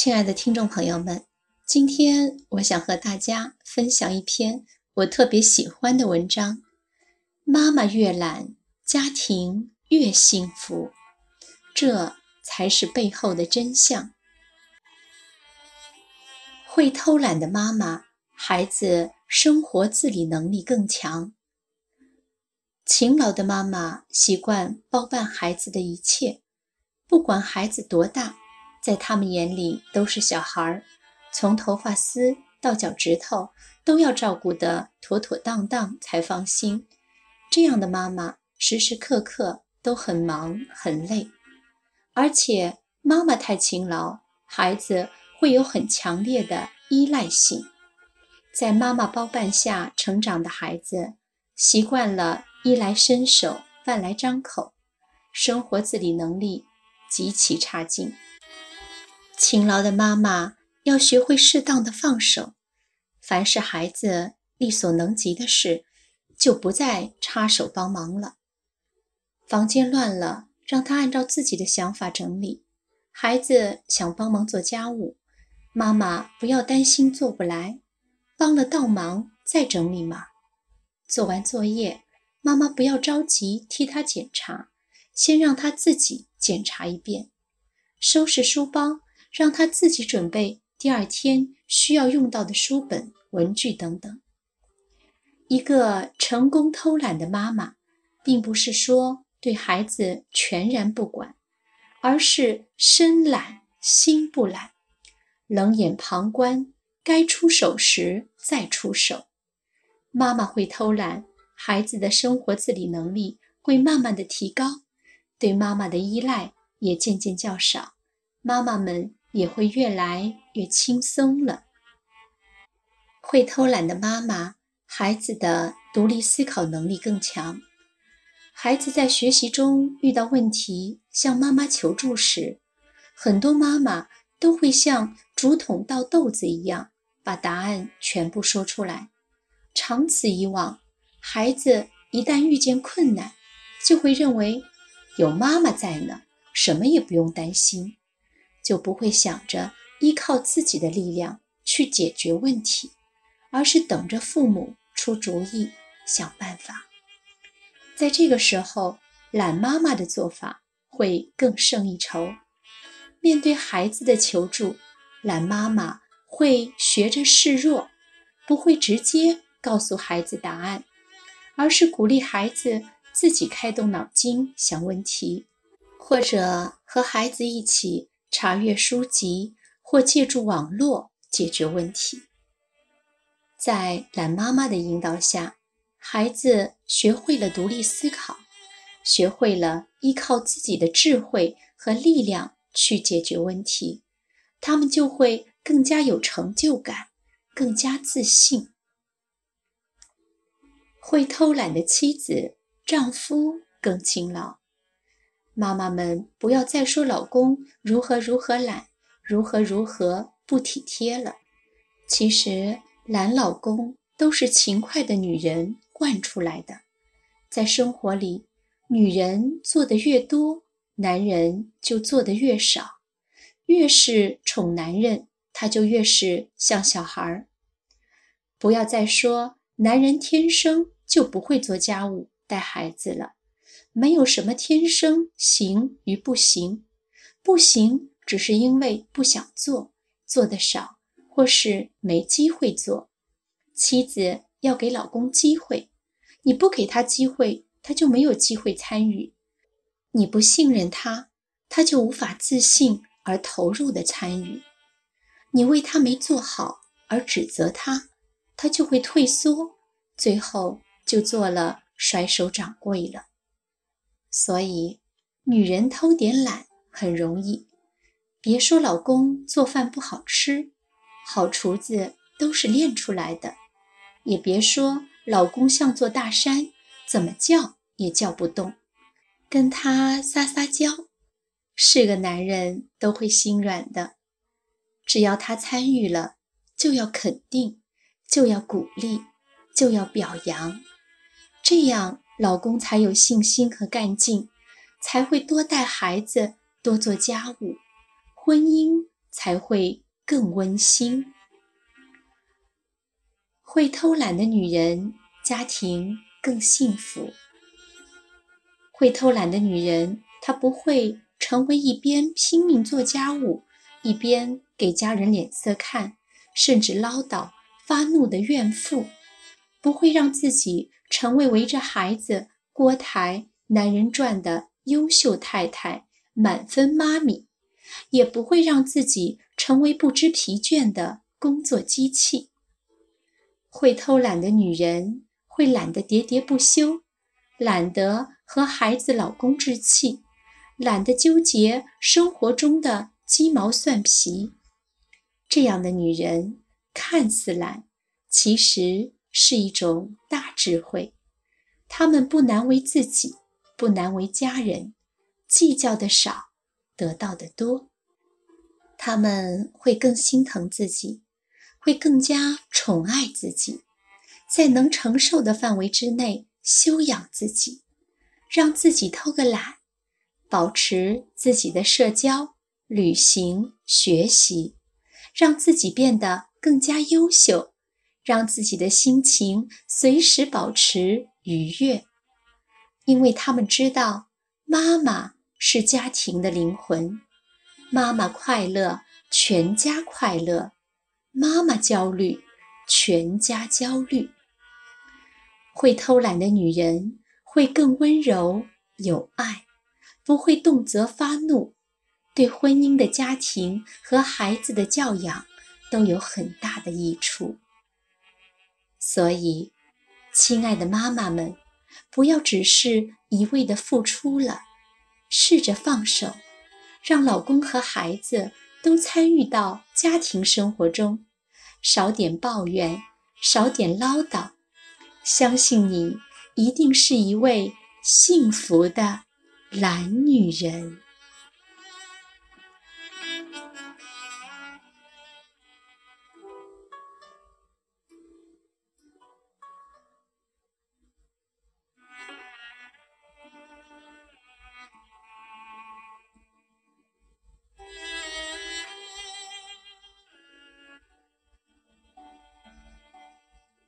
亲爱的听众朋友们，今天我想和大家分享一篇我特别喜欢的文章：妈妈越懒，家庭越幸福，这才是背后的真相。会偷懒的妈妈，孩子生活自理能力更强。勤劳的妈妈习惯包办孩子的一切，不管孩子多大，在他们眼里都是小孩儿，从头发丝到脚趾头都要照顾得妥妥当当才放心。这样的妈妈时时刻刻都很忙很累，而且妈妈太勤劳，孩子会有很强烈的依赖性。在妈妈包办下成长的孩子，习惯了。衣来伸手，饭来张口，生活自理能力极其差劲。勤劳的妈妈要学会适当的放手，凡是孩子力所能及的事，就不再插手帮忙了。房间乱了，让他按照自己的想法整理。孩子想帮忙做家务，妈妈不要担心做不来，帮了倒忙再整理嘛。做完作业。妈妈不要着急替他检查，先让他自己检查一遍。收拾书包，让他自己准备第二天需要用到的书本、文具等等。一个成功偷懒的妈妈，并不是说对孩子全然不管，而是身懒心不懒，冷眼旁观，该出手时再出手。妈妈会偷懒。孩子的生活自理能力会慢慢的提高，对妈妈的依赖也渐渐较少，妈妈们也会越来越轻松了。会偷懒的妈妈，孩子的独立思考能力更强。孩子在学习中遇到问题，向妈妈求助时，很多妈妈都会像竹筒倒豆子一样，把答案全部说出来。长此以往，孩子一旦遇见困难，就会认为有妈妈在呢，什么也不用担心，就不会想着依靠自己的力量去解决问题，而是等着父母出主意、想办法。在这个时候，懒妈妈的做法会更胜一筹。面对孩子的求助，懒妈妈会学着示弱，不会直接告诉孩子答案。而是鼓励孩子自己开动脑筋想问题，或者和孩子一起查阅书籍，或借助网络解决问题。在懒妈妈的引导下，孩子学会了独立思考，学会了依靠自己的智慧和力量去解决问题，他们就会更加有成就感，更加自信。会偷懒的妻子，丈夫更勤劳。妈妈们不要再说老公如何如何懒，如何如何不体贴了。其实懒老公都是勤快的女人惯出来的。在生活里，女人做的越多，男人就做的越少。越是宠男人，他就越是像小孩儿。不要再说男人天生。就不会做家务、带孩子了。没有什么天生行与不行，不行只是因为不想做，做的少，或是没机会做。妻子要给老公机会，你不给他机会，他就没有机会参与。你不信任他，他就无法自信而投入的参与。你为他没做好而指责他，他就会退缩，最后。就做了甩手掌柜了，所以女人偷点懒很容易。别说老公做饭不好吃，好厨子都是练出来的；也别说老公像座大山，怎么叫也叫不动。跟他撒撒娇，是个男人都会心软的。只要他参与了，就要肯定，就要鼓励，就要表扬。这样，老公才有信心和干劲，才会多带孩子、多做家务，婚姻才会更温馨。会偷懒的女人，家庭更幸福。会偷懒的女人，她不会成为一边拼命做家务，一边给家人脸色看，甚至唠叨、发怒的怨妇；不会让自己成为围着孩子、锅台、男人转的优秀太太、满分妈咪；也不会让自己成为不知疲倦的工作机器。会偷懒的女人，会懒得喋喋不休。懒得和孩子、老公置气，懒得纠结生活中的鸡毛蒜皮，这样的女人看似懒，其实是一种大智慧。他们不难为自己，不难为家人，计较的少，得到的多。他们会更心疼自己，会更加宠爱自己，在能承受的范围之内。修养自己，让自己偷个懒，保持自己的社交、旅行、学习，让自己变得更加优秀，让自己的心情随时保持愉悦。因为他们知道，妈妈是家庭的灵魂，妈妈快乐，全家快乐；妈妈焦虑，全家焦虑。会偷懒的女人会更温柔有爱，不会动辄发怒，对婚姻的家庭和孩子的教养都有很大的益处。所以，亲爱的妈妈们，不要只是一味的付出了，试着放手，让老公和孩子都参与到家庭生活中，少点抱怨，少点唠叨。相信你一定是一位幸福的懒女人。